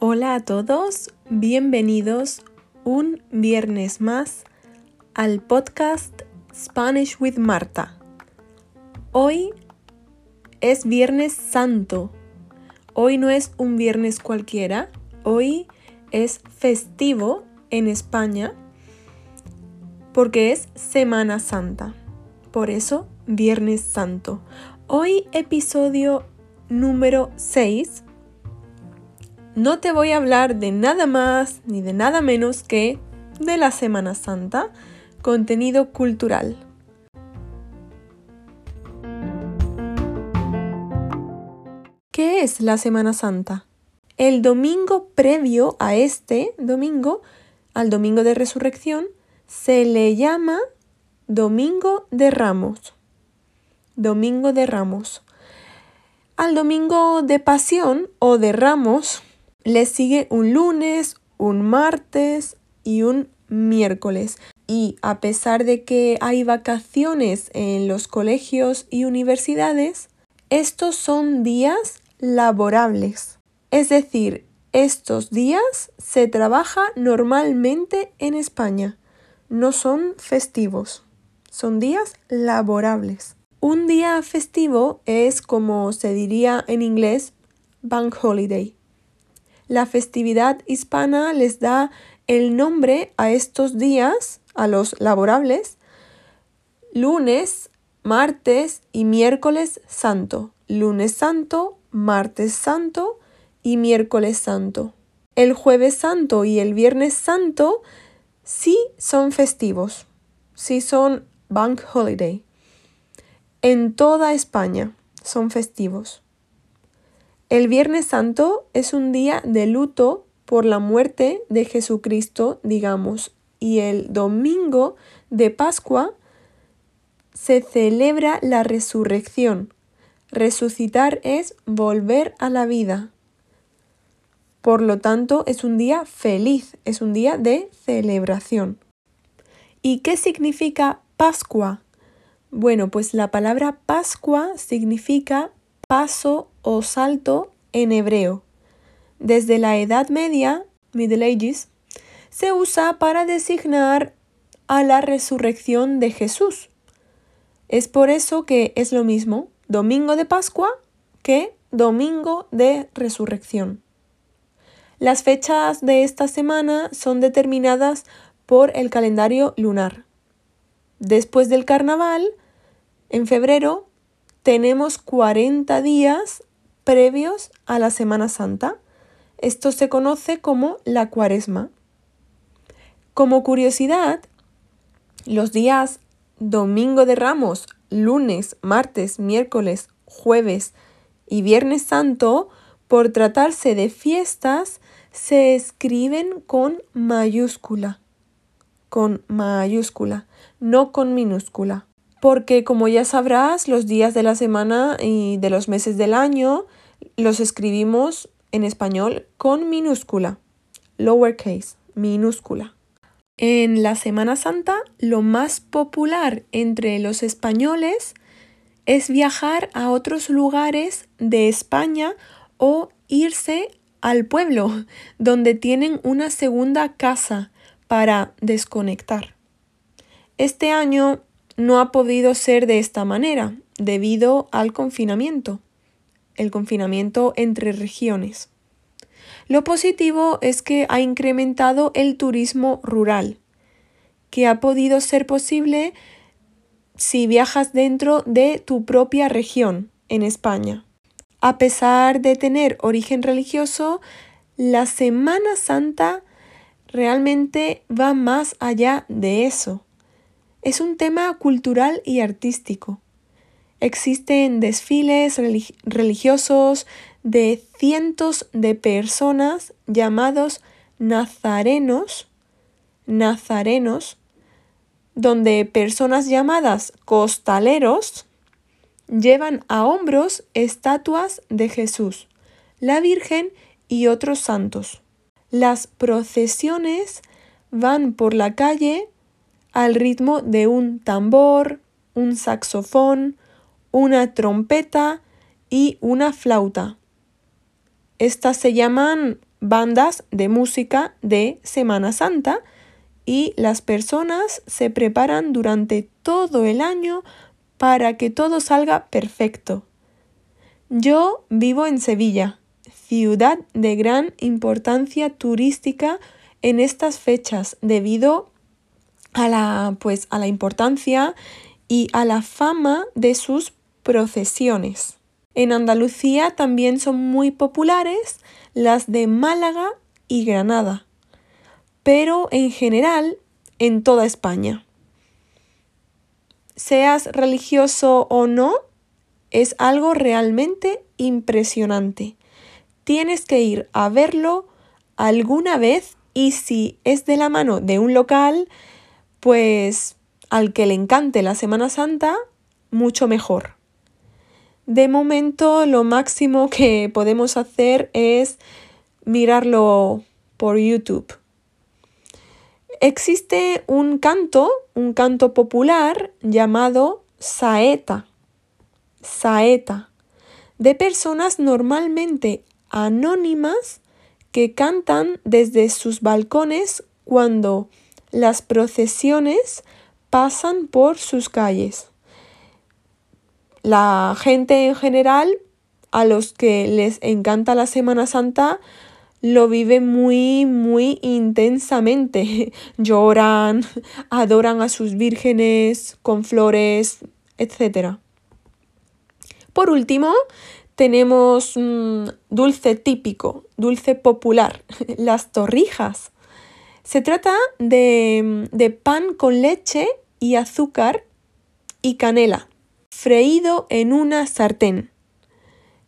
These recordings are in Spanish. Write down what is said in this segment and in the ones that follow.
Hola a todos, bienvenidos un viernes más al podcast Spanish with Marta. Hoy es Viernes Santo. Hoy no es un viernes cualquiera, hoy es festivo en España porque es Semana Santa. Por eso, Viernes Santo. Hoy episodio número 6. No te voy a hablar de nada más ni de nada menos que de la Semana Santa, contenido cultural. ¿Qué es la Semana Santa? El domingo previo a este domingo, al domingo de resurrección, se le llama Domingo de Ramos. Domingo de Ramos. Al domingo de Pasión o de Ramos le sigue un lunes, un martes y un miércoles. Y a pesar de que hay vacaciones en los colegios y universidades, estos son días laborables. Es decir, estos días se trabaja normalmente en España. No son festivos, son días laborables. Un día festivo es como se diría en inglés bank holiday. La festividad hispana les da el nombre a estos días, a los laborables, lunes, martes y miércoles santo. Lunes santo, martes santo y miércoles santo. El jueves santo y el viernes santo sí son festivos, sí son bank holiday. En toda España son festivos. El viernes santo es un día de luto por la muerte de Jesucristo, digamos, y el domingo de Pascua se celebra la resurrección, Resucitar es volver a la vida. Por lo tanto, es un día feliz, es un día de celebración. ¿Y qué significa Pascua? Bueno, pues la palabra Pascua significa paso o salto en hebreo. Desde la Edad Media, Middle Ages, se usa para designar a la resurrección de Jesús. Es por eso que es lo mismo domingo de Pascua que domingo de resurrección. Las fechas de esta semana son determinadas por el calendario lunar. Después del carnaval, en febrero, tenemos 40 días previos a la Semana Santa. Esto se conoce como la cuaresma. Como curiosidad, los días domingo de Ramos, lunes, martes, miércoles, jueves y viernes santo, por tratarse de fiestas, se escriben con mayúscula, con mayúscula, no con minúscula. Porque como ya sabrás, los días de la semana y de los meses del año los escribimos en español con minúscula, lowercase, minúscula. En la Semana Santa, lo más popular entre los españoles es viajar a otros lugares de España o irse al pueblo, donde tienen una segunda casa para desconectar. Este año no ha podido ser de esta manera debido al confinamiento, el confinamiento entre regiones. Lo positivo es que ha incrementado el turismo rural, que ha podido ser posible si viajas dentro de tu propia región en España. A pesar de tener origen religioso, la Semana Santa realmente va más allá de eso. Es un tema cultural y artístico. Existen desfiles religiosos de cientos de personas llamados nazarenos, nazarenos, donde personas llamadas costaleros llevan a hombros estatuas de Jesús, la Virgen y otros santos. Las procesiones van por la calle al ritmo de un tambor, un saxofón una trompeta y una flauta. Estas se llaman bandas de música de Semana Santa y las personas se preparan durante todo el año para que todo salga perfecto. Yo vivo en Sevilla, ciudad de gran importancia turística en estas fechas debido a la pues a la importancia y a la fama de sus procesiones. En Andalucía también son muy populares las de Málaga y Granada, pero en general en toda España. Seas religioso o no, es algo realmente impresionante. Tienes que ir a verlo alguna vez y si es de la mano de un local, pues al que le encante la Semana Santa, mucho mejor. De momento lo máximo que podemos hacer es mirarlo por YouTube. Existe un canto, un canto popular llamado saeta. Saeta. De personas normalmente anónimas que cantan desde sus balcones cuando las procesiones pasan por sus calles la gente en general, a los que les encanta la Semana Santa, lo vive muy, muy intensamente. Lloran, adoran a sus vírgenes con flores, etc. Por último, tenemos dulce típico, dulce popular, las torrijas. Se trata de, de pan con leche y azúcar y canela freído en una sartén.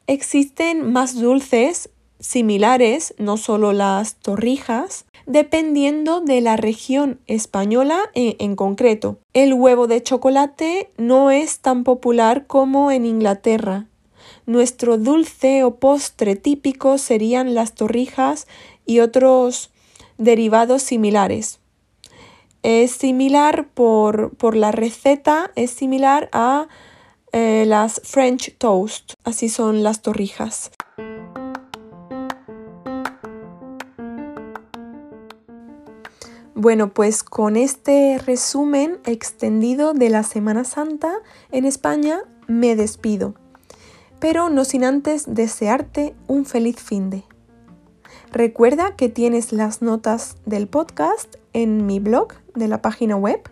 Existen más dulces similares, no solo las torrijas, dependiendo de la región española en, en, concreto. El huevo de chocolate no es tan popular como en Inglaterra. Nuestro dulce o postre típico serían las torrijas y otros derivados similares. Es similar por, por la receta, es similar a eh, las French toast, así son las torrijas. Bueno, pues con este resumen extendido de la Semana Santa en España me despido, pero no sin antes desearte un feliz fin de. Recuerda que tienes las notas del podcast en mi blog de la página web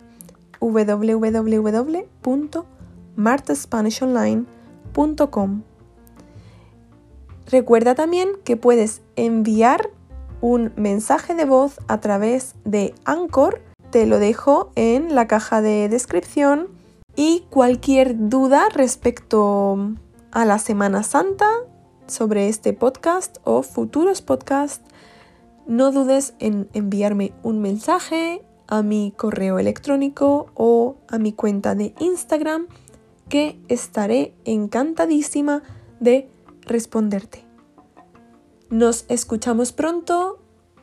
www martaspanishonline.com. Recuerda también que puedes enviar un mensaje de voz a través de Anchor. Te lo dejo en la caja de descripción. Y cualquier duda respecto a la Semana Santa sobre este podcast o futuros podcasts, no dudes en enviarme un mensaje a mi correo electrónico o a mi cuenta de Instagram que estaré encantadísima de responderte. Nos escuchamos pronto.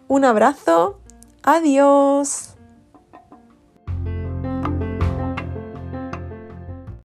Un abrazo. Adiós.